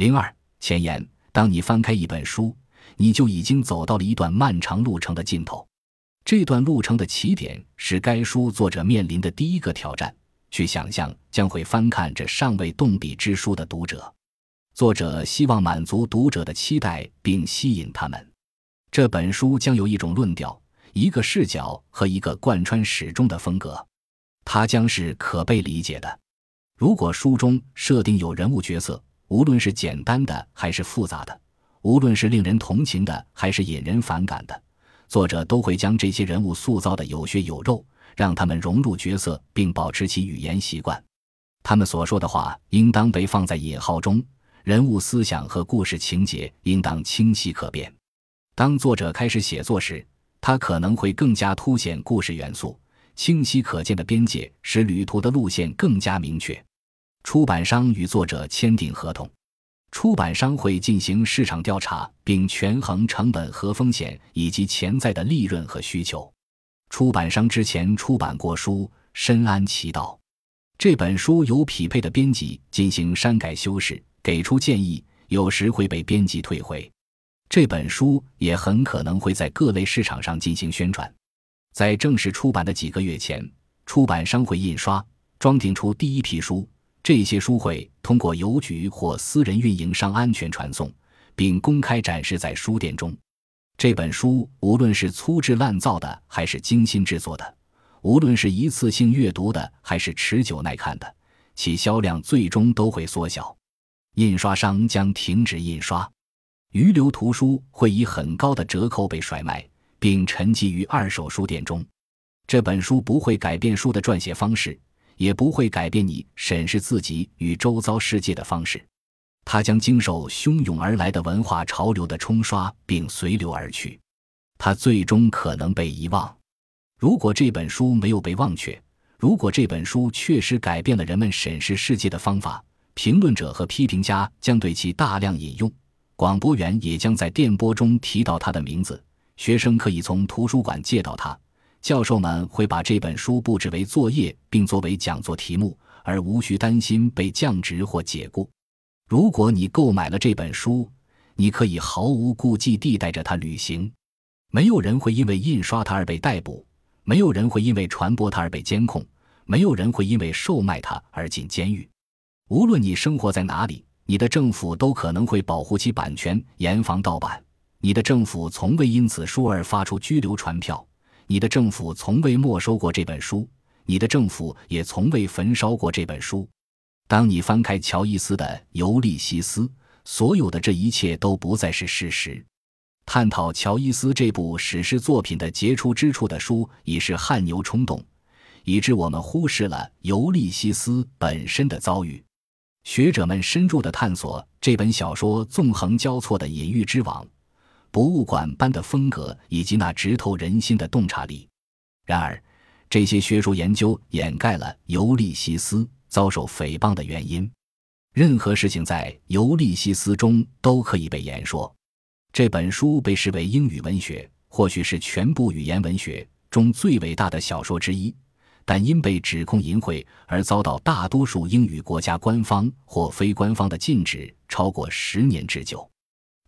零二前言：当你翻开一本书，你就已经走到了一段漫长路程的尽头。这段路程的起点是该书作者面临的第一个挑战：去想象将会翻看这尚未动笔之书的读者。作者希望满足读者的期待，并吸引他们。这本书将有一种论调、一个视角和一个贯穿始终的风格。它将是可被理解的。如果书中设定有人物角色，无论是简单的还是复杂的，无论是令人同情的还是引人反感的，作者都会将这些人物塑造的有血有肉，让他们融入角色，并保持其语言习惯。他们所说的话应当被放在引号中。人物思想和故事情节应当清晰可辨。当作者开始写作时，他可能会更加凸显故事元素。清晰可见的边界使旅途的路线更加明确。出版商与作者签订合同，出版商会进行市场调查，并权衡成本和风险以及潜在的利润和需求。出版商之前出版过书，深谙其道。这本书由匹配的编辑进行删改修饰。给出建议，有时会被编辑退回。这本书也很可能会在各类市场上进行宣传。在正式出版的几个月前，出版商会印刷、装订出第一批书。这些书会通过邮局或私人运营商安全传送，并公开展示在书店中。这本书无论是粗制滥造的，还是精心制作的；无论是一次性阅读的，还是持久耐看的，其销量最终都会缩小。印刷商将停止印刷，余留图书会以很高的折扣被甩卖，并沉寂于二手书店中。这本书不会改变书的撰写方式，也不会改变你审视自己与周遭世界的方式。它将经受汹涌而来的文化潮流的冲刷，并随流而去。它最终可能被遗忘。如果这本书没有被忘却，如果这本书确实改变了人们审视世界的方法。评论者和批评家将对其大量引用，广播员也将在电波中提到他的名字。学生可以从图书馆借到它，教授们会把这本书布置为作业并作为讲座题目，而无需担心被降职或解雇。如果你购买了这本书，你可以毫无顾忌地带着它旅行。没有人会因为印刷它而被逮捕，没有人会因为传播它而被监控，没有人会因为售卖它而进监狱。无论你生活在哪里，你的政府都可能会保护其版权，严防盗版。你的政府从未因此书而发出拘留传票，你的政府从未没收过这本书，你的政府也从未焚烧过这本书。当你翻开乔伊斯的《尤利西斯》，所有的这一切都不再是事实。探讨乔伊斯这部史诗作品的杰出之处的书已是汗牛充栋，以致我们忽视了尤利西斯本身的遭遇。学者们深入地探索这本小说纵横交错的隐喻之网、博物馆般的风格以及那直透人心的洞察力。然而，这些学术研究掩盖了《尤利西斯》遭受诽谤的原因。任何事情在《尤利西斯》中都可以被言说。这本书被视为英语文学，或许是全部语言文学中最伟大的小说之一。但因被指控淫秽而遭到大多数英语国家官方或非官方的禁止，超过十年之久。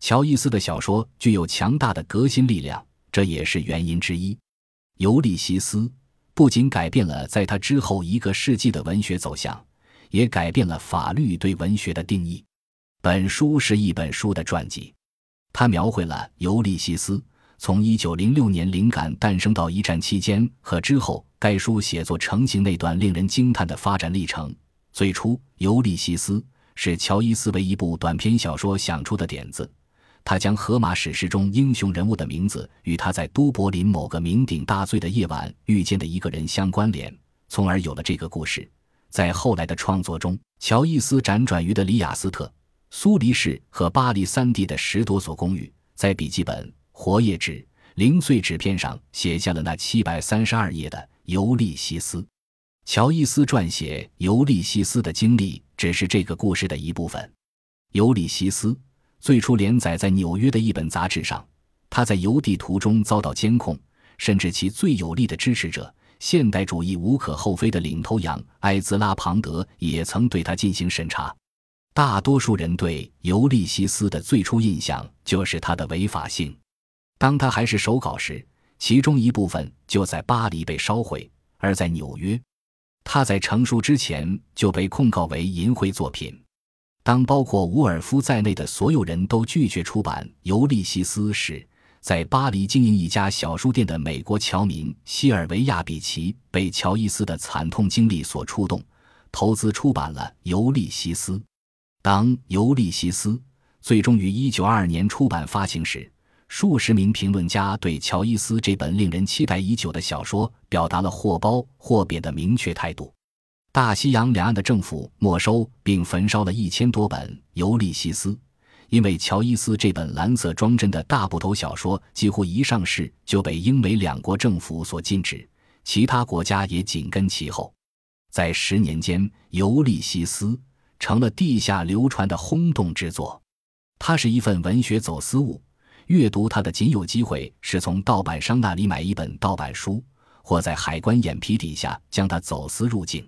乔伊斯的小说具有强大的革新力量，这也是原因之一。《尤利西斯》不仅改变了在他之后一个世纪的文学走向，也改变了法律对文学的定义。本书是一本书的传记，它描绘了尤利西斯。从一九零六年灵感诞生到一战期间和之后，该书写作成型那段令人惊叹的发展历程。最初，《尤利西斯》是乔伊斯为一部短篇小说想出的点子。他将荷马史诗中英雄人物的名字与他在都柏林某个酩酊大醉的夜晚遇见的一个人相关联，从而有了这个故事。在后来的创作中，乔伊斯辗转于的里雅斯特、苏黎世和巴黎三地的十多所公寓，在笔记本。活页纸、零碎纸片上写下了那七百三十二页的《尤利西斯》。乔伊斯撰写《尤利西斯》的经历只是这个故事的一部分。《尤利西斯》最初连载在纽约的一本杂志上。他在邮递途中遭到监控，甚至其最有力的支持者——现代主义无可厚非的领头羊埃兹拉·庞德也曾对他进行审查。大多数人对尤利西斯的最初印象就是他的违法性。当他还是手稿时，其中一部分就在巴黎被烧毁；而在纽约，他在成书之前就被控告为淫秽作品。当包括伍尔夫在内的所有人都拒绝出版《尤利西斯》时，在巴黎经营一家小书店的美国侨民西尔维亚·比奇被乔伊斯的惨痛经历所触动，投资出版了《尤利西斯》。当《尤利西斯》最终于1922年出版发行时，数十名评论家对乔伊斯这本令人期待已久的小说表达了或褒或贬的明确态度。大西洋两岸的政府没收并焚烧了一千多本《尤利西斯》，因为乔伊斯这本蓝色装帧的大部头小说几乎一上市就被英美两国政府所禁止，其他国家也紧跟其后。在十年间，《尤利西斯》成了地下流传的轰动之作，它是一份文学走私物。阅读它的仅有机会是从盗版商那里买一本盗版书，或在海关眼皮底下将它走私入境。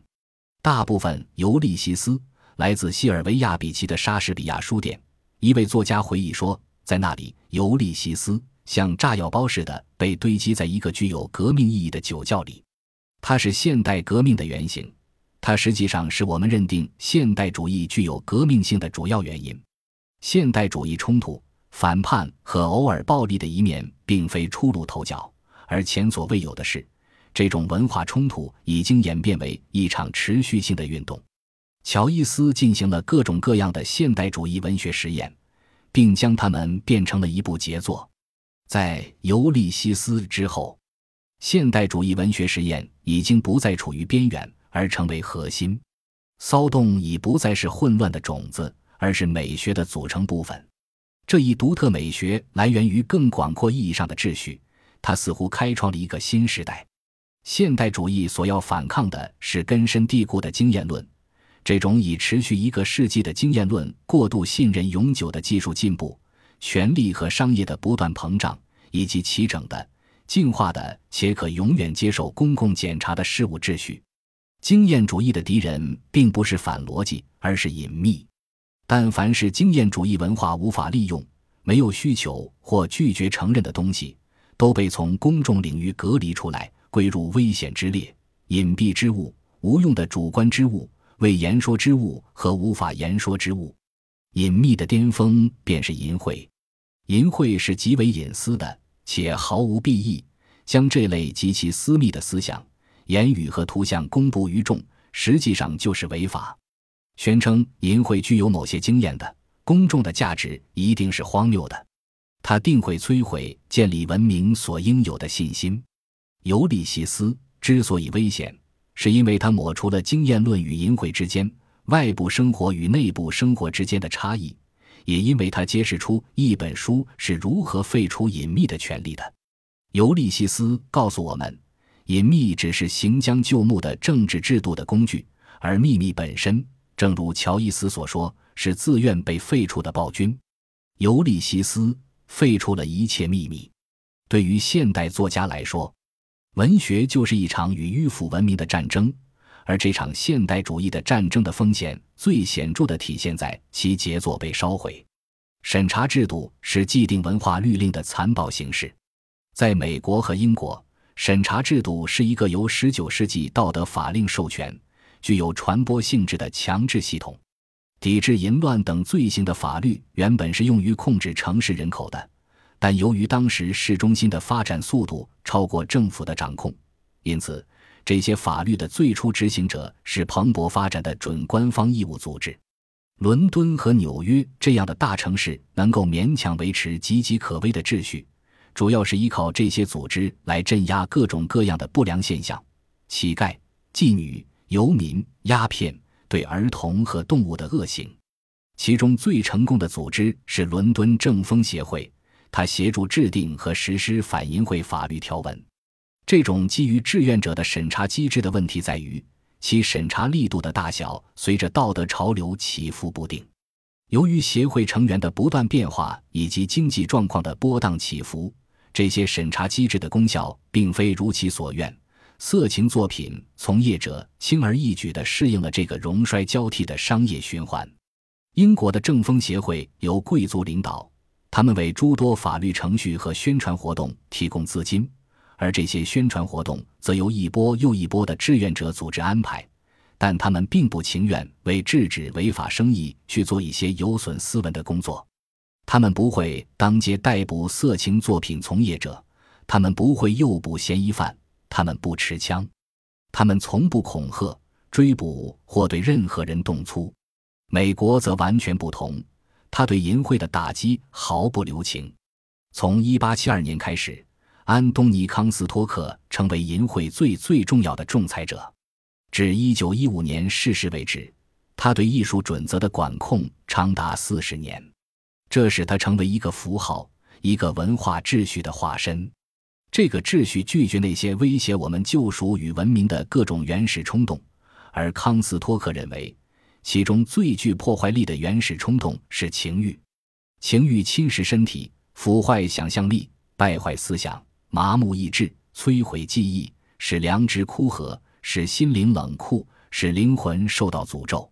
大部分《尤利西斯》来自西尔维亚·比奇的莎士比亚书店。一位作家回忆说，在那里，《尤利西斯》像炸药包似的被堆积在一个具有革命意义的酒窖里。它是现代革命的原型，它实际上是我们认定现代主义具有革命性的主要原因。现代主义冲突。反叛和偶尔暴力的一面并非初露头角，而前所未有的是，这种文化冲突已经演变为一场持续性的运动。乔伊斯进行了各种各样的现代主义文学实验，并将它们变成了一部杰作。在《尤利西斯》之后，现代主义文学实验已经不再处于边缘，而成为核心。骚动已不再是混乱的种子，而是美学的组成部分。这一独特美学来源于更广阔意义上的秩序，它似乎开创了一个新时代。现代主义所要反抗的是根深蒂固的经验论，这种已持续一个世纪的经验论过度信任永久的技术进步、权力和商业的不断膨胀，以及齐整的、进化的且可永远接受公共检查的事物秩序。经验主义的敌人并不是反逻辑，而是隐秘。但凡是经验主义文化无法利用、没有需求或拒绝承认的东西，都被从公众领域隔离出来，归入危险之列、隐蔽之物、无用的主观之物、未言说之物和无法言说之物。隐秘的巅峰便是淫秽，淫秽是极为隐私的，且毫无裨益。将这类极其私密的思想、言语和图像公布于众，实际上就是违法。宣称淫秽具有某些经验的公众的价值一定是荒谬的，它定会摧毁建立文明所应有的信心。尤利西斯之所以危险，是因为他抹除了经验论与淫秽之间、外部生活与内部生活之间的差异，也因为他揭示出一本书是如何废除隐秘的权利的。尤利西斯告诉我们，隐秘只是行将就木的政治制度的工具，而秘密本身。正如乔伊斯所说，是自愿被废除的暴君。尤利西斯废除了一切秘密。对于现代作家来说，文学就是一场与迂腐文明的战争，而这场现代主义的战争的风险最显著地体现在其杰作被烧毁。审查制度是既定文化律令的残暴形式。在美国和英国，审查制度是一个由19世纪道德法令授权。具有传播性质的强制系统，抵制淫乱等罪行的法律原本是用于控制城市人口的，但由于当时市中心的发展速度超过政府的掌控，因此这些法律的最初执行者是蓬勃发展的准官方义务组织。伦敦和纽约这样的大城市能够勉强维持岌岌可危的秩序，主要是依靠这些组织来镇压各种各样的不良现象：乞丐、妓女。游民、鸦片、对儿童和动物的恶行，其中最成功的组织是伦敦政风协会，他协助制定和实施反淫秽法律条文。这种基于志愿者的审查机制的问题在于，其审查力度的大小随着道德潮流起伏不定。由于协会成员的不断变化以及经济状况的波荡起伏，这些审查机制的功效并非如其所愿。色情作品从业者轻而易举地适应了这个荣衰交替的商业循环。英国的政风协会由贵族领导，他们为诸多法律程序和宣传活动提供资金，而这些宣传活动则由一波又一波的志愿者组织安排。但他们并不情愿为制止违法生意去做一些有损斯文的工作。他们不会当街逮捕色情作品从业者，他们不会诱捕嫌疑犯，他们不持枪，他们从不恐吓、追捕或对任何人动粗。美国则完全不同，他对淫秽的打击毫不留情。从1872年开始，安东尼·康斯托克成为淫秽最最重要的仲裁者。至一九一五年逝世为止，他对艺术准则的管控长达四十年，这使他成为一个符号，一个文化秩序的化身。这个秩序拒绝那些威胁我们救赎与文明的各种原始冲动，而康斯托克认为，其中最具破坏力的原始冲动是情欲。情欲侵蚀身体，腐坏想象力，败坏思想，麻木意志，摧毁记忆，使良知枯涸。使心灵冷酷，使灵魂受到诅咒。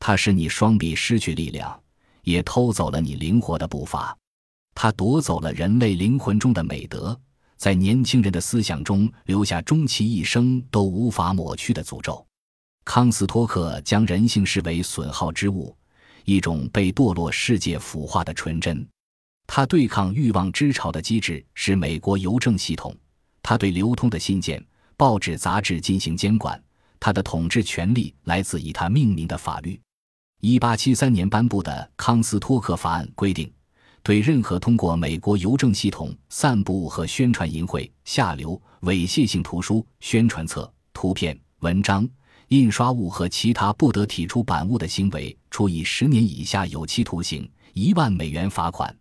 它使你双臂失去力量，也偷走了你灵活的步伐。它夺走了人类灵魂中的美德，在年轻人的思想中留下终其一生都无法抹去的诅咒。康斯托克将人性视为损耗之物，一种被堕落世界腐化的纯真。他对抗欲望之潮的机制是美国邮政系统。他对流通的信件。报纸、杂志进行监管，他的统治权力来自以他命名的法律。一八七三年颁布的《康斯托克法案》规定，对任何通过美国邮政系统散布和宣传淫秽、下流、猥亵性图书、宣传册、图片、文章、印刷物和其他不得提出版物的行为，处以十年以下有期徒刑、一万美元罚款。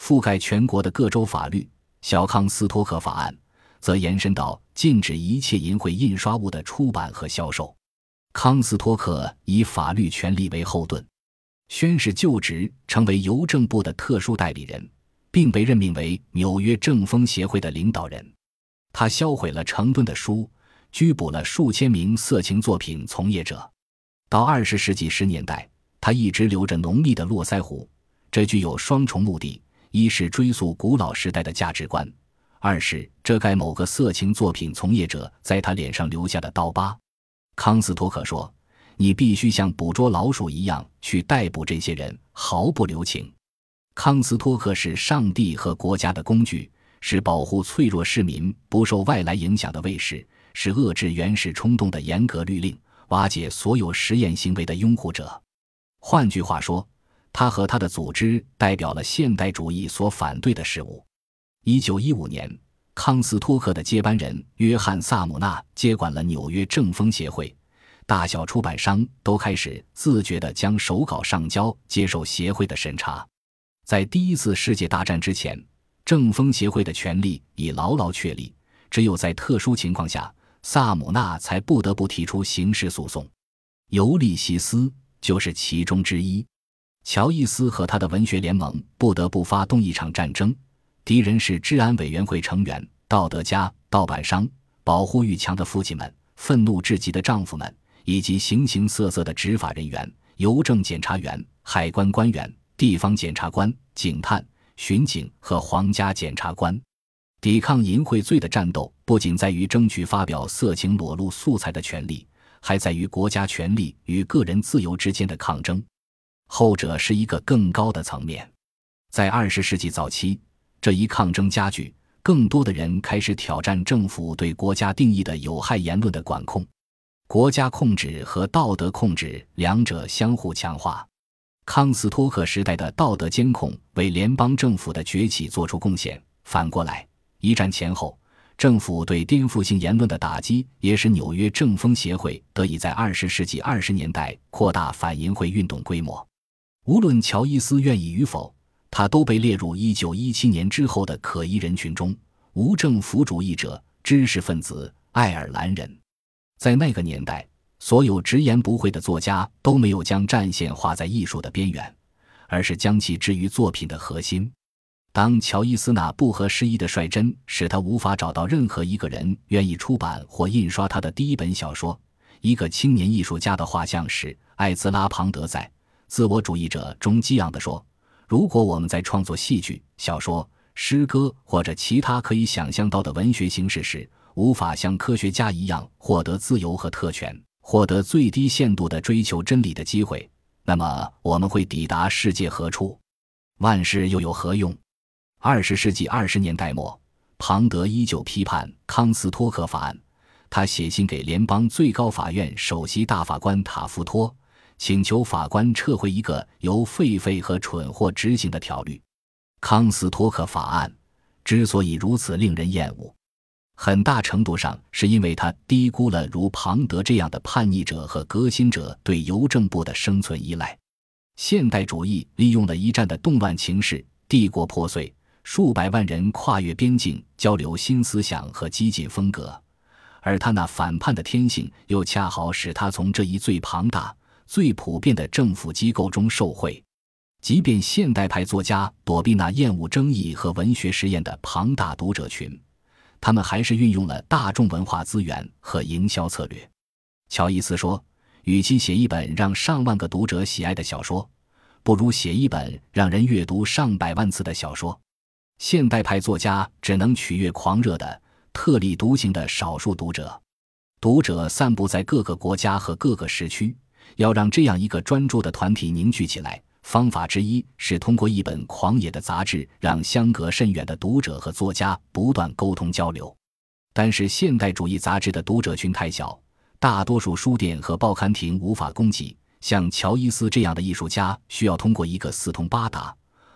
覆盖全国的各州法律《小康斯托克法案》。则延伸到禁止一切淫秽印刷物的出版和销售。康斯托克以法律权利为后盾，宣誓就职，成为邮政部的特殊代理人，并被任命为纽约政风协会的领导人。他销毁了成吨的书，拘捕了数千名色情作品从业者。到二十世纪十年代，他一直留着浓密的络腮胡，这具有双重目的：一是追溯古老时代的价值观。二是遮盖某个色情作品从业者在他脸上留下的刀疤，康斯托克说：“你必须像捕捉老鼠一样去逮捕这些人，毫不留情。”康斯托克是上帝和国家的工具，是保护脆弱市民不受外来影响的卫士，是遏制原始冲动的严格律令，瓦解所有实验行为的拥护者。换句话说，他和他的组织代表了现代主义所反对的事物。一九一五年，康斯托克的接班人约翰·萨姆纳接管了纽约政风协会，大小出版商都开始自觉地将手稿上交，接受协会的审查。在第一次世界大战之前，政风协会的权力已牢牢确立，只有在特殊情况下，萨姆纳才不得不提出刑事诉讼。尤利西斯就是其中之一。乔伊斯和他的文学联盟不得不发动一场战争。敌人是治安委员会成员、道德家、盗版商、保护欲强的父亲们、愤怒至极的丈夫们，以及形形色色的执法人员、邮政检察员、海关官员、地方检察官、警探、巡警和皇家检察官。抵抗淫秽罪的战斗不仅在于争取发表色情裸露素材的权利，还在于国家权力与个人自由之间的抗争。后者是一个更高的层面。在二十世纪早期。这一抗争加剧，更多的人开始挑战政府对国家定义的有害言论的管控。国家控制和道德控制两者相互强化。康斯托克时代的道德监控为联邦政府的崛起做出贡献。反过来，一战前后，政府对颠覆性言论的打击也使纽约政风协会得以在二十世纪二十年代扩大反淫秽运动规模。无论乔伊斯愿意与否。他都被列入1917年之后的可疑人群中，无政府主义者、知识分子、爱尔兰人。在那个年代，所有直言不讳的作家都没有将战线画在艺术的边缘，而是将其置于作品的核心。当乔伊斯那不合时宜的率真使他无法找到任何一个人愿意出版或印刷他的第一本小说《一个青年艺术家的画像》时，艾兹拉·庞德在。自我主义者中激昂地说：“如果我们在创作戏剧、小说、诗歌或者其他可以想象到的文学形式时，无法像科学家一样获得自由和特权，获得最低限度的追求真理的机会，那么我们会抵达世界何处？万事又有何用？”二十世纪二十年代末，庞德依旧批判康斯托克法案。他写信给联邦最高法院首席大法官塔夫托，请求法官撤回一个由狒狒和蠢货执行的条律。康斯托克法案之所以如此令人厌恶，很大程度上是因为他低估了如庞德这样的叛逆者和革新者对邮政部的生存依赖。现代主义利用了一战的动乱情势，帝国破碎，数百万人跨越边境交流新思想和激进风格。而他那反叛的天性，又恰好使他从这一最庞大、最普遍的政府机构中受贿。即便现代派作家躲避那厌恶争议和文学实验的庞大读者群，他们还是运用了大众文化资源和营销策略。乔伊斯说：“与其写一本让上万个读者喜爱的小说，不如写一本让人阅读上百万次的小说。”现代派作家只能取悦狂热的。特立独行的少数读者，读者散布在各个国家和各个时区。要让这样一个专注的团体凝聚起来，方法之一是通过一本狂野的杂志，让相隔甚远的读者和作家不断沟通交流。但是，现代主义杂志的读者群太小，大多数书店和报刊亭无法供给。像乔伊斯这样的艺术家，需要通过一个四通八达、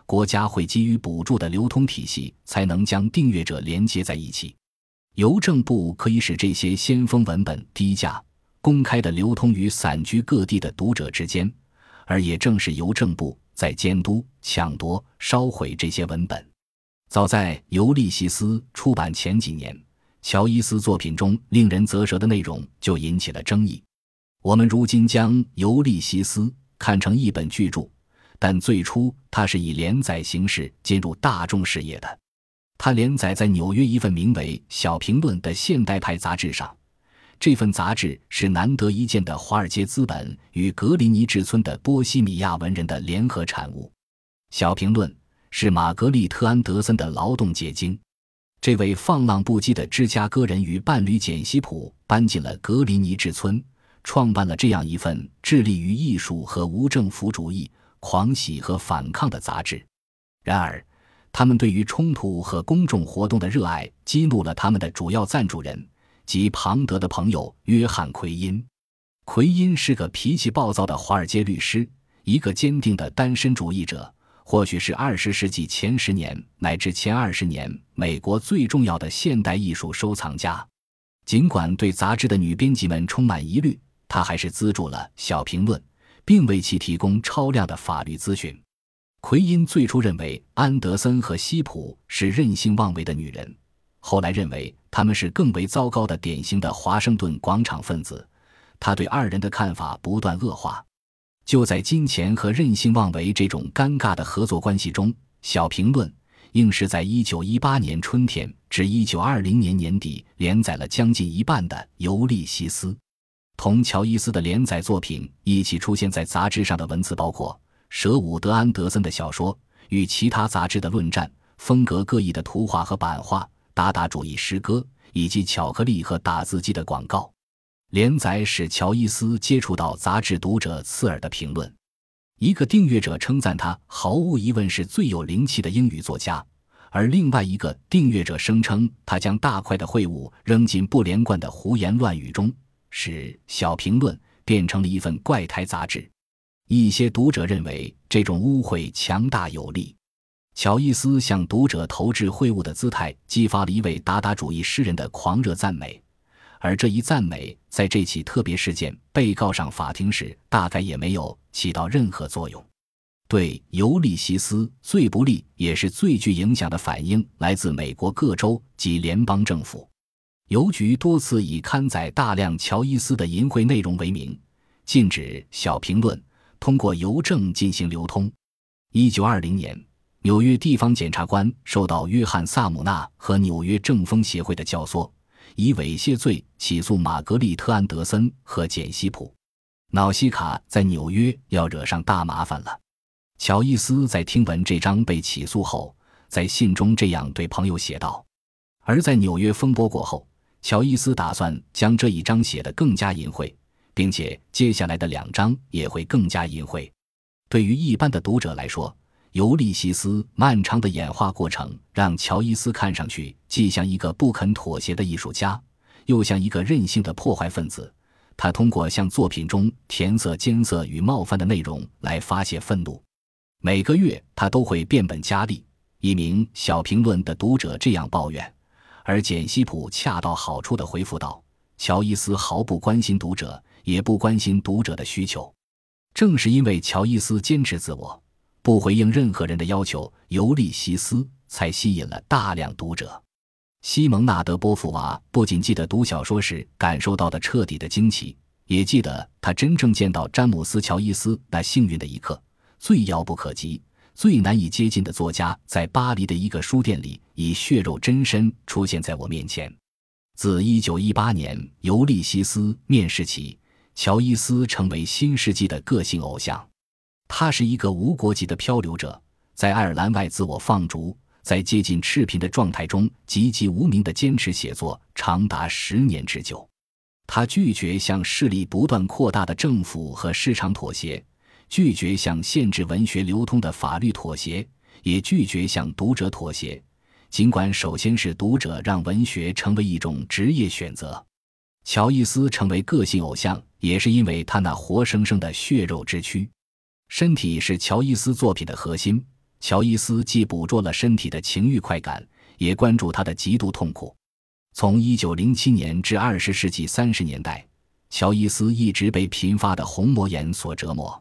国家会给予补助的流通体系，才能将订阅者连接在一起。邮政部可以使这些先锋文本低价、公开的流通于散居各地的读者之间，而也正是邮政部在监督、抢夺、烧毁这些文本。早在《尤利西斯》出版前几年，乔伊斯作品中令人啧舌的内容就引起了争议。我们如今将《尤利西斯》看成一本巨著，但最初它是以连载形式进入大众视野的。他连载在纽约一份名为《小评论》的现代派杂志上，这份杂志是难得一见的华尔街资本与格林尼治村的波西米亚文人的联合产物。《小评论》是玛格丽特·安德森的劳动结晶。这位放浪不羁的芝加哥人与伴侣简·西普搬进了格林尼治村，创办了这样一份致力于艺术和无政府主义、狂喜和反抗的杂志。然而，他们对于冲突和公众活动的热爱激怒了他们的主要赞助人，即庞德的朋友约翰·奎因。奎因是个脾气暴躁的华尔街律师，一个坚定的单身主义者，或许是二十世纪前十年乃至前二十年美国最重要的现代艺术收藏家。尽管对杂志的女编辑们充满疑虑，他还是资助了《小评论》，并为其提供超量的法律咨询。奎因最初认为安德森和西普是任性妄为的女人，后来认为他们是更为糟糕的典型的华盛顿广场分子。他对二人的看法不断恶化。就在金钱和任性妄为这种尴尬的合作关系中，《小评论》硬是在1918年春天至1920年年底连载了将近一半的《尤利西斯》。同乔伊斯的连载作品一起出现在杂志上的文字包括。舍伍德·安德森的小说与其他杂志的论战，风格各异的图画和版画，达达主义诗歌，以及巧克力和打字机的广告。连载使乔伊斯接触到杂志读者刺耳的评论。一个订阅者称赞他毫无疑问是最有灵气的英语作家，而另外一个订阅者声称他将大块的秽物扔进不连贯的胡言乱语中，使小评论变成了一份怪胎杂志。一些读者认为这种污秽强大有力。乔伊斯向读者投掷秽物的姿态，激发了一位达达主义诗人的狂热赞美，而这一赞美在这起特别事件被告上法庭时，大概也没有起到任何作用。对尤利西斯最不利也是最具影响的反应，来自美国各州及联邦政府。邮局多次以刊载大量乔伊斯的淫秽内容为名，禁止小评论。通过邮政进行流通。一九二零年，纽约地方检察官受到约翰·萨姆纳和纽约政风协会的教唆，以猥亵罪起诉玛格丽特·安德森和简·西普。瑙西卡在纽约要惹上大麻烦了。乔伊斯在听闻这章被起诉后，在信中这样对朋友写道。而在纽约风波过后，乔伊斯打算将这一章写得更加淫秽，并且接下来的两章也会更加淫秽。对于一般的读者来说，《尤利西斯》漫长的演化过程让乔伊斯看上去既像一个不肯妥协的艺术家，又像一个任性的破坏分子。他通过向作品中填色、艰涩与冒犯的内容来发泄愤怒。每个月，他都会变本加厉。一名小评论的读者这样抱怨，而简西普恰到好处地回复道：“乔伊斯毫不关心读者，也不关心读者的需求。正是因为乔伊斯坚持自我，不回应任何人的要求，《尤利西斯》才吸引了大量读者。”西蒙纳德·波伏娃不仅记得读小说时感受到的彻底的惊奇，也记得他真正见到詹姆斯·乔伊斯那幸运的一刻。最遥不可及、最难以接近的作家，在巴黎的一个书店里以血肉真身出现在我面前。自1918年《尤利西斯》面世起，乔伊斯成为新世纪的个性偶像。他是一个无国籍的漂流者，在爱尔兰外自我放逐。在接近赤贫的状态中，籍籍无名的坚持写作，长达十年之久。他拒绝向势力不断扩大的政府和市场妥协，拒绝向限制文学流通的法律妥协，也拒绝向读者妥协。尽管首先是读者让文学成为一种职业选择，乔伊斯成为个性偶像，也是因为他那活生生的血肉之躯。身体是乔伊斯作品的核心。乔伊斯既捕捉了身体的情欲快感，也关注他的极度痛苦。从1907年至20世纪30年代，乔伊斯一直被频发的虹膜炎所折磨。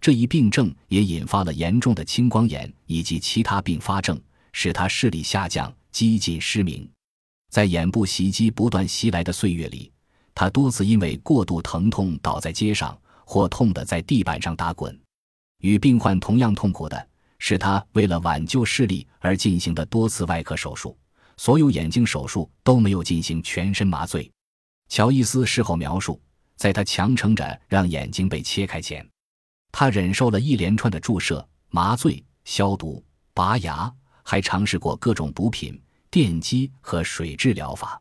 这一病症也引发了严重的青光眼以及其他并发症，使他视力下降，几近失明。在眼部袭击不断袭来的岁月里，他多次因为过度疼痛倒在街上，或痛得在地板上打滚。与病患同样痛苦的。是他为了挽救视力而进行的多次外科手术，所有眼睛手术都没有进行全身麻醉。乔伊斯事后描述，在他强撑着让眼睛被切开前，他忍受了一连串的注射、麻醉、消毒、拔牙，还尝试过各种补品、电击和水质疗法。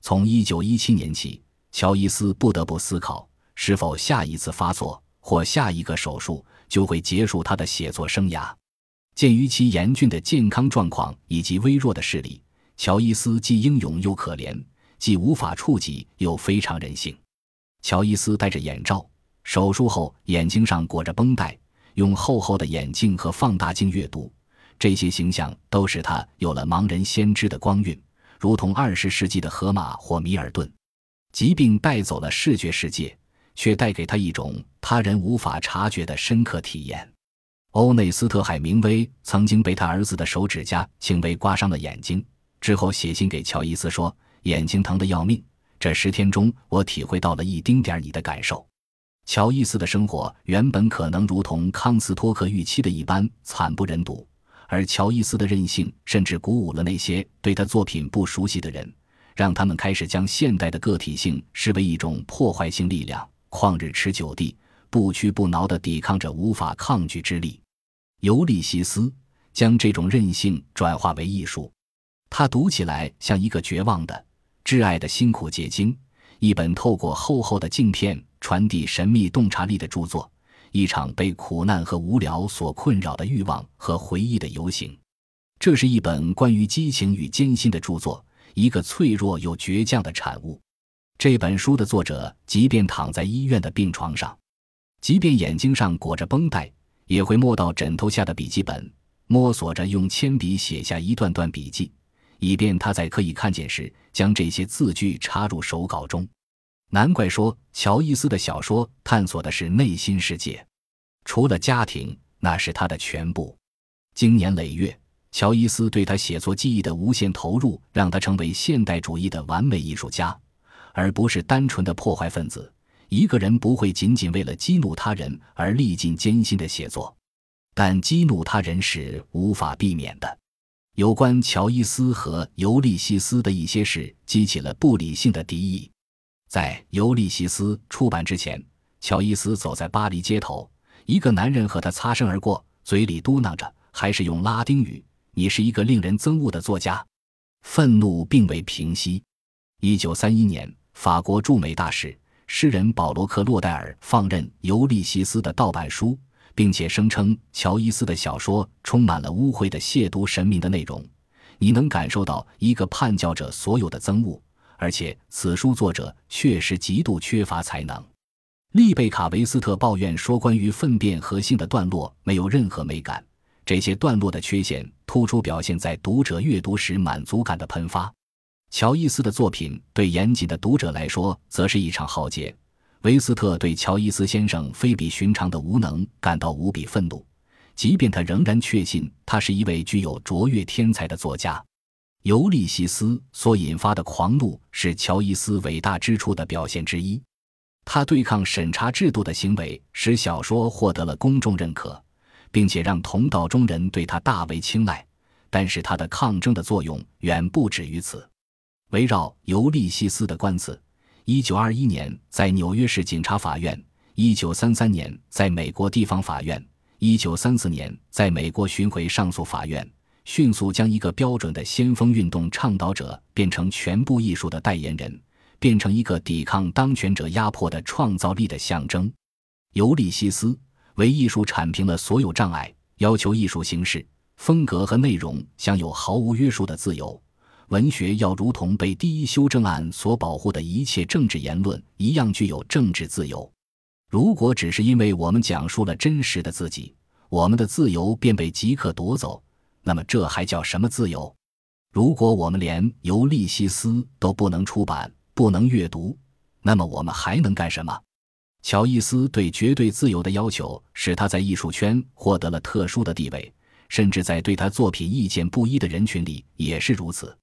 从1917年起，乔伊斯不得不思考是否下一次发作或下一个手术就会结束他的写作生涯。鉴于其严峻的健康状况以及微弱的视力，乔伊斯既英勇又可怜，既无法触及又非常人性。乔伊斯戴着眼罩，手术后眼睛上裹着绷带，用厚厚的眼镜和放大镜阅读，这些形象都使他有了盲人先知的光晕，如同二十世纪的荷马或米尔顿。疾病带走了视觉世界，却带给他一种他人无法察觉的深刻体验。欧内斯特·海明威曾经被他儿子的手指甲轻微刮伤了眼睛，之后写信给乔伊斯说：“眼睛疼得要命，这十天中我体会到了一丁点你的感受。”乔伊斯的生活原本可能如同康斯托克预期的一般惨不忍睹，而乔伊斯的任性甚至鼓舞了那些对他作品不熟悉的人，让他们开始将现代的个体性视为一种破坏性力量，旷日持久地。不屈不挠地抵抗着无法抗拒之力，尤利西斯将这种韧性转化为艺术。他读起来像一个绝望的、挚爱的辛苦结晶，一本透过厚厚的镜片传递神秘洞察力的著作，一场被苦难和无聊所困扰的欲望和回忆的游行。这是一本关于激情与艰辛的著作，一个脆弱又倔强的产物。这本书的作者，即便躺在医院的病床上。即便眼睛上裹着绷带，也会摸到枕头下的笔记本，摸索着用铅笔写下一段段笔记，以便他在可以看见时将这些字句插入手稿中。难怪说，乔伊斯的小说探索的是内心世界，除了家庭，那是他的全部。经年累月，乔伊斯对他写作技艺的无限投入，让他成为现代主义的完美艺术家，而不是单纯的破坏分子。一个人不会仅仅为了激怒他人而历尽艰辛的写作，但激怒他人是无法避免的。有关乔伊斯和尤利西斯的一些事激起了不理性的敌意。在《尤利西斯》出版之前，乔伊斯走在巴黎街头，一个男人和他擦身而过，嘴里嘟囔着，还是用拉丁语：“你是一个令人憎恶的作家。”愤怒并未平息。一九三一年，法国驻美大使诗人保罗·克洛代尔放任《尤利西斯》的盗版书，并且声称乔伊斯的小说充满了污秽的亵渎神明的内容。你能感受到一个叛教者所有的憎恶，而且此书作者确实极度缺乏才能。丽贝卡·维斯特抱怨说：“关于粪便和性的段落没有任何美感。”这些段落的缺陷突出表现在读者阅读时满足感的喷发。乔伊斯的作品对严谨的读者来说，则是一场浩劫。维斯特对乔伊斯先生非比寻常的无能感到无比愤怒，即便他仍然确信他是一位具有卓越天才的作家。《尤利西斯》所引发的狂怒是乔伊斯伟大之处的表现之一。他对抗审查制度的行为使小说获得了公众认可。并且让同道中人对他大为青睐，但是他的抗争的作用远不止于此。围绕尤利西斯的官司，一九二一年在纽约市警察法院，一九三三年在美国地方法院，一九三四年在美国巡回上诉法院，迅速将一个标准的先锋运动倡导者变成全部艺术的代言人，变成一个抵抗当权者压迫的创造力的象征。尤利西斯。为艺术铲平了所有障碍，要求艺术形式、风格和内容享有毫无约束的自由。文学要如同被第一修正案所保护的一切政治言论一样具有政治自由。如果只是因为我们讲述了真实的自己，我们的自由便被即刻夺走，那么这还叫什么自由？如果我们连《尤利西斯》都不能出版、不能阅读，那么我们还能干什么？乔伊斯对绝对自由的要求，使他在艺术圈获得了特殊的地位，甚至在对他作品意见不一的人群里也是如此。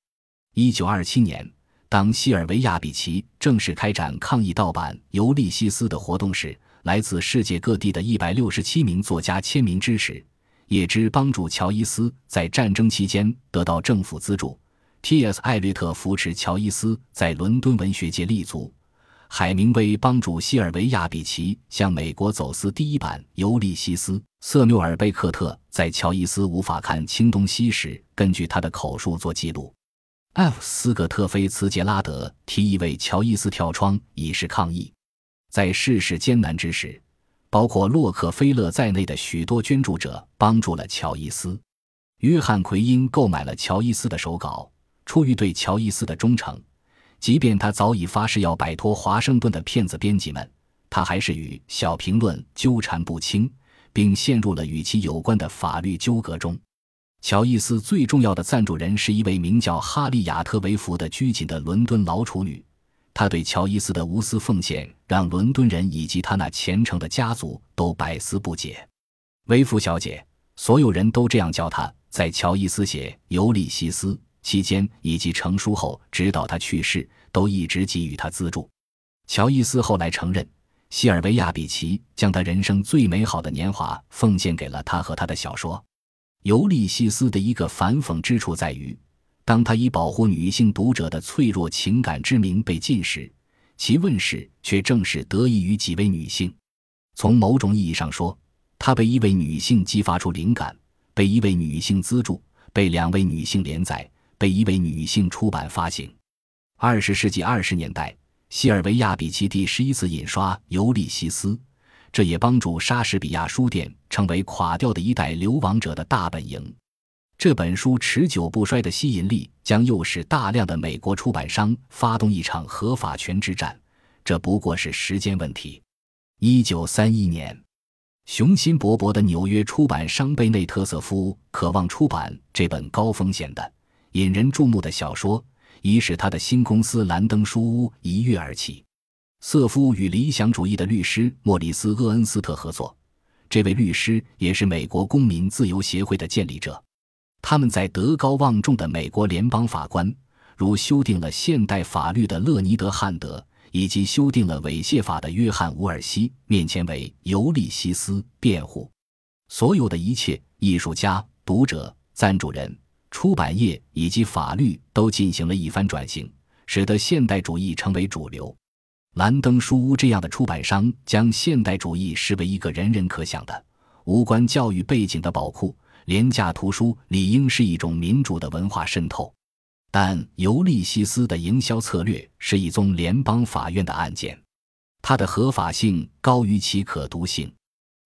一九二七年，当西尔维亚比奇正式开展抗议盗版《尤利西斯》的活动时，来自世界各地的一百六十七名作家签名支持，叶芝帮助乔伊斯在战争期间得到政府资助。T.S. 艾略特扶持乔伊斯在伦敦文学界立足。海明威帮助西尔维亚·比奇向美国走私第一版《尤利西斯》。瑟缪尔·贝克特在乔伊斯无法看清东西时，根据他的口述做记录。F. 斯格特菲茨杰拉德提议为乔伊斯跳窗以示抗议。在世事艰难之时，包括洛克菲勒在内的许多捐助者帮助了乔伊斯。约翰·奎因购买了乔伊斯的手稿，出于对乔伊斯的忠诚。即便他早已发誓要摆脱华盛顿的骗子编辑们，他还是与小评论纠缠不清，并陷入了与其有关的法律纠葛中。乔伊斯最重要的赞助人是一位名叫哈利亚特维弗的拘谨的伦敦老处女，她对乔伊斯的无私奉献让伦敦人以及他那虔诚的家族都百思不解。维弗小姐，所有人都这样叫她，在乔伊斯写《尤利西斯》。期间以及成书后，直到他去世，都一直给予他资助。乔伊斯后来承认，西尔维亚·比奇将他人生最美好的年华奉献给了他和他的小说《尤利西斯》的一个反讽之处在于，当他以保护女性读者的脆弱情感之名被禁时，其问世却正是得益于几位女性。从某种意义上说，他被一位女性激发出灵感，被一位女性资助，被两位女性连载。被一位女性出版发行。二十世纪二十年代，西尔维亚·比奇第十一次印刷《尤利西斯》，这也帮助莎士比亚书店成为垮掉的一代流亡者的大本营。这本书持久不衰的吸引力，将诱使大量的美国出版商发动一场合法权之战。这不过是时间问题。一九三一年，雄心勃勃的纽约出版商贝内特瑟夫渴望出版这本高风险的。引人注目的小说，以使他的新公司兰登书屋一跃而起。瑟夫与理想主义的律师莫里斯·厄恩斯特合作，这位律师也是美国公民自由协会的建立者。他们在德高望重的美国联邦法官，如修订了现代法律的勒尼德·汉德以及修订了猥亵法的约翰·伍尔西面前为尤利西斯辩护。所有的一切，艺术家、读者、赞助人。出版业以及法律都进行了一番转型，使得现代主义成为主流。兰登书屋这样的出版商将现代主义视为一个人人可享的、无关教育背景的宝库，廉价图书理应是一种民主的文化渗透。但《尤利西斯》的营销策略是一宗联邦法院的案件，它的合法性高于其可读性，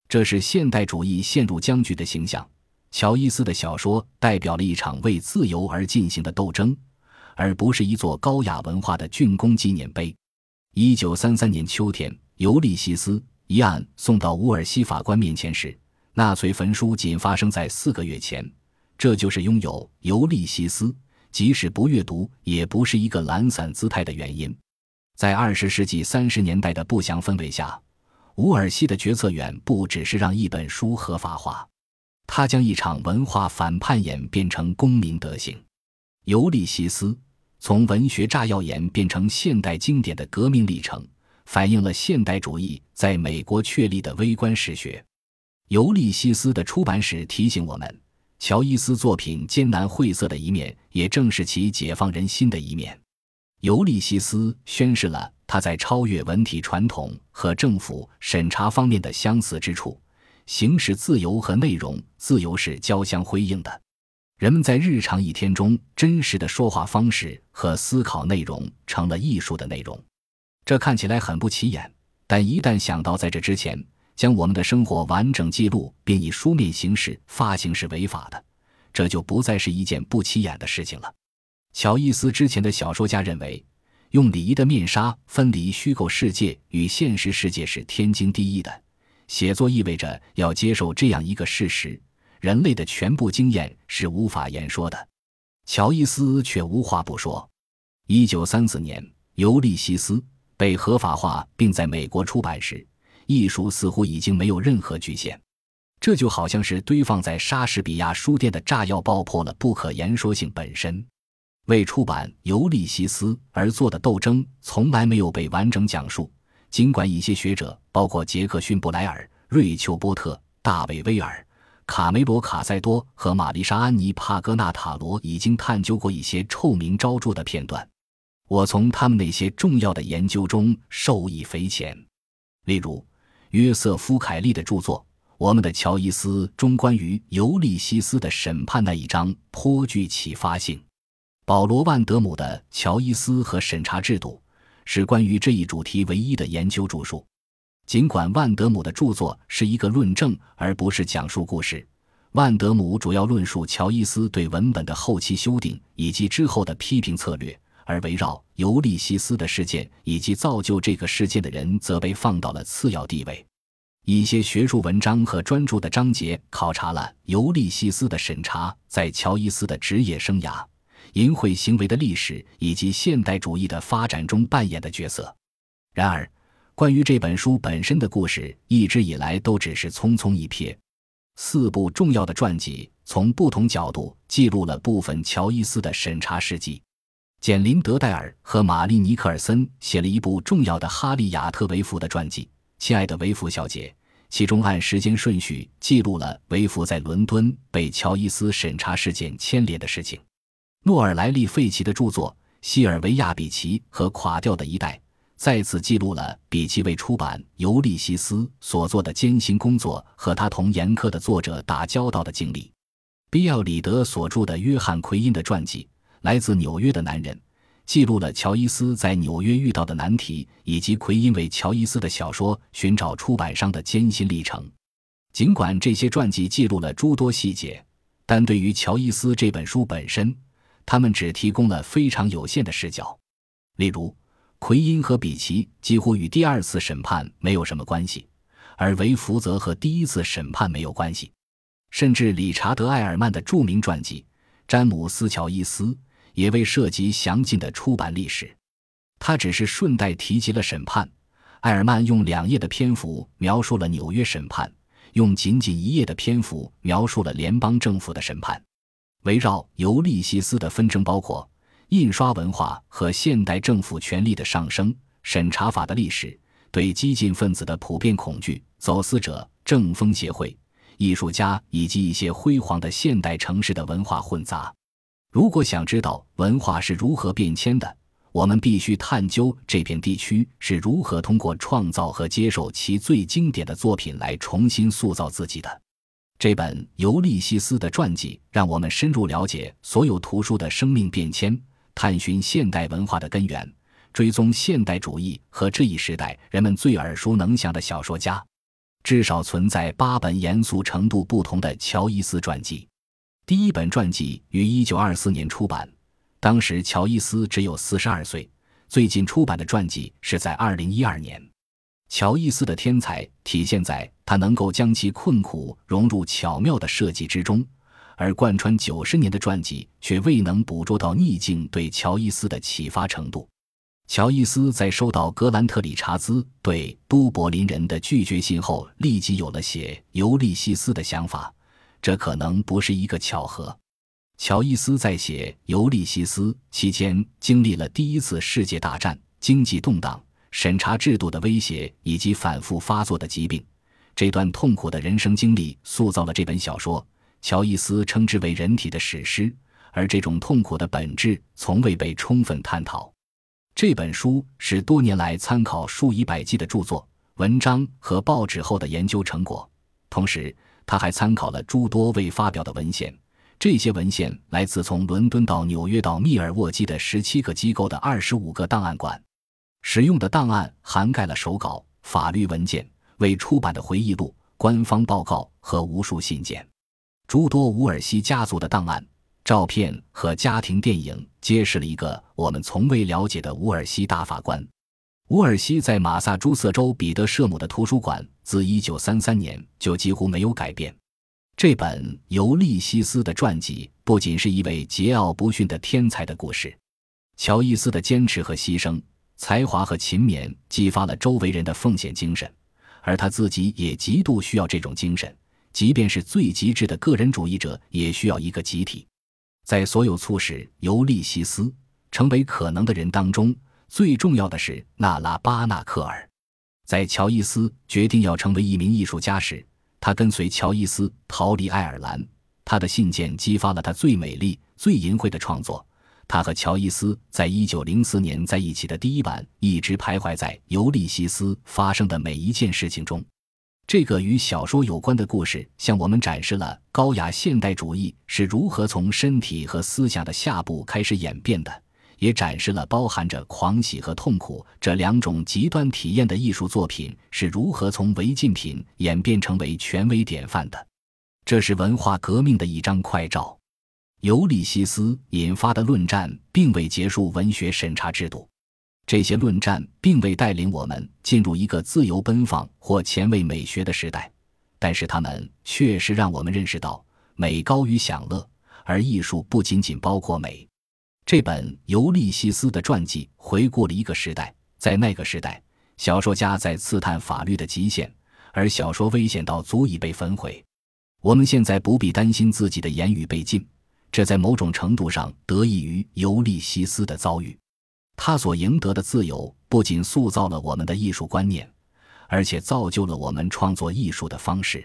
这是现代主义陷入僵局的形象。乔伊斯的小说代表了一场为自由而进行的斗争，而不是一座高雅文化的竣工纪念碑。一九三三年秋天，《尤利西斯》一案送到乌尔西法官面前时，纳粹焚书仅发生在四个月前。这就是拥有《尤利西斯》，即使不阅读，也不是一个懒散姿态的原因。在二十世纪三十年代的不祥氛围下，乌尔西的决策远不只是让一本书合法化，他将一场文化反叛演变成公民德行。《尤利西斯》。从文学炸药演变成现代经典的革命历程，反映了现代主义在美国确立的微观史学。尤利西斯的出版史提醒我们，乔伊斯作品艰难晦涩的一面，也正是其解放人心的一面。尤利西斯宣示了他在超越文体传统和政府审查方面的相似之处：形式自由和内容自由是交相辉映的。人们在日常一天中真实的说话方式和思考内容成了艺术的内容，这看起来很不起眼，但一旦想到在这之前将我们的生活完整记录并以书面形式发行是违法的，这就不再是一件不起眼的事情了。乔伊斯之前的小说家认为，用礼仪的面纱分离虚构世界与现实世界是天经地义的，写作意味着要接受这样一个事实。人类的全部经验是无法言说的，乔伊斯却无话不说。一九三四年，《尤利西斯》被合法化并在美国出版时，艺术似乎已经没有任何局限。这就好像是堆放在莎士比亚书店的炸药爆破了不可言说性本身。为出版《尤利西斯》而做的斗争从来没有被完整讲述，尽管一些学者，包括杰克逊布莱尔、瑞秋波特、大卫威尔。卡梅罗·卡塞多和玛丽莎·安妮·帕格纳塔罗已经探究过一些臭名昭著的片段，我从他们那些重要的研究中受益匪浅。例如，约瑟夫·凯利的著作《我们的乔伊斯》中关于尤利西斯的审判那一章颇具启发性；保罗·万德姆的《乔伊斯和审查制度》是关于这一主题唯一的研究著述。尽管万德姆的著作是一个论证而不是讲述故事，万德姆主要论述乔伊斯对文本的后期修订以及之后的批评策略，而围绕尤利西斯的事件以及造就这个事件的人则被放到了次要地位。一些学术文章和专注的章节考察了尤利西斯的审查在乔伊斯的职业生涯、淫秽行为的历史以及现代主义的发展中扮演的角色。然而。关于这本书本身的故事，一直以来都只是匆匆一瞥。四部重要的传记从不同角度记录了部分乔伊斯的审查事迹。简·林德戴尔和玛丽·尼克尔森写了一部重要的哈利亚特·维夫的传记《亲爱的维夫小姐》，其中按时间顺序记录了维夫在伦敦被乔伊斯审查事件牵连的事情。诺尔莱利费奇的著作《西尔维亚比奇和垮掉的一代》。再次记录了比奇为出版《尤利西斯》所做的艰辛工作和他同严苛的作者打交道的经历。比奥里德所著的约翰·奎因的传记《来自纽约的男人》，记录了乔伊斯在纽约遇到的难题，以及奎因为乔伊斯的小说寻找出版商的艰辛历程。尽管这些传记记录了诸多细节，但对于乔伊斯这本书本身，他们只提供了非常有限的视角。例如。奎因和比奇几乎与第二次审判没有什么关系，而维福则和第一次审判没有关系。甚至理查德·埃尔曼的著名传记《詹姆斯·乔伊斯》也未涉及详尽的出版历史，他只是顺带提及了审判。埃尔曼用两页的篇幅描述了纽约审判，用仅仅一页的篇幅描述了联邦政府的审判。围绕尤利西斯的纷争包括。印刷文化和现代政府权力的上升、审查法的历史、对激进分子的普遍恐惧、走私者、政风协会、艺术家以及一些辉煌的现代城市的文化混杂。如果想知道文化是如何变迁的，我们必须探究这片地区是如何通过创造和接受其最经典的作品来重新塑造自己的。这本《尤利西斯》的传记让我们深入了解所有图书的生命变迁，探寻现代文化的根源，追踪现代主义和这一时代人们最耳熟能详的小说家。至少存在八本严肃程度不同的乔伊斯传记。第一本传记于1924年出版。当时乔伊斯只有四十二岁，最近出版的传记是在二零一二年。乔伊斯的天才体现在他能够将其困苦融入巧妙的设计之中，而贯穿九十年的传记却未能捕捉到逆境对乔伊斯的启发程度。乔伊斯在收到格兰特理查兹对都柏林人的拒绝信后，立即有了写《尤利西斯》的想法，这可能不是一个巧合。乔伊斯在写《尤利西斯》期间，经历了第一次世界大战、经济动荡、审查制度的威胁以及反复发作的疾病。这段痛苦的人生经历塑造了这本小说。乔伊斯称之为人体的史诗，而这种痛苦的本质从未被充分探讨。这本书是多年来参考数以百计的著作、文章和报纸后的研究成果，同时他还参考了诸多未发表的文献。这些文献来自从伦敦到纽约到密尔沃基的十七个机构的二十五个档案馆，使用的档案涵盖了手稿、法律文件、未出版的回忆录、官方报告和无数信件。诸多伍尔西家族的档案、照片和家庭电影揭示了一个我们从未了解的伍尔西大法官。伍尔西在马萨诸塞州彼得舍姆的图书馆自一九三三年就几乎没有改变。这本《尤利西斯》的传记不仅是一位桀骜不驯的天才的故事，乔伊斯的坚持和牺牲、才华和勤勉激发了周围人的奉献精神，而他自己也极度需要这种精神。即便是最极致的个人主义者，也需要一个集体。在所有促使尤利西斯成为可能的人当中，最重要的是纳拉巴纳克尔。在乔伊斯决定要成为一名艺术家时，他跟随乔伊斯逃离爱尔兰，他的信件激发了他最美丽、最淫秽的创作。他和乔伊斯在一九零四年在一起的第一晚，一直徘徊在《尤利西斯》发生的每一件事情中。这个与小说有关的故事，向我们展示了高雅现代主义是如何从身体和思想的下部开始演变的。也展示了包含着狂喜和痛苦这两种极端体验的艺术作品是如何从违禁品演变成为权威典范的。这是文化革命的一张快照。尤利西斯引发的论战并未结束文学审查制度，这些论战并未带领我们进入一个自由奔放或前卫美学的时代，但是他们确实让我们认识到美高于享乐，而艺术不仅仅包括美。这本《尤利西斯》的传记回顾了一个时代，在那个时代，小说家在刺探法律的极限，而小说危险到足以被焚毁。我们现在不必担心自己的言语被禁，这在某种程度上得益于尤利西斯的遭遇。他所赢得的自由不仅塑造了我们的艺术观念，而且造就了我们创作艺术的方式。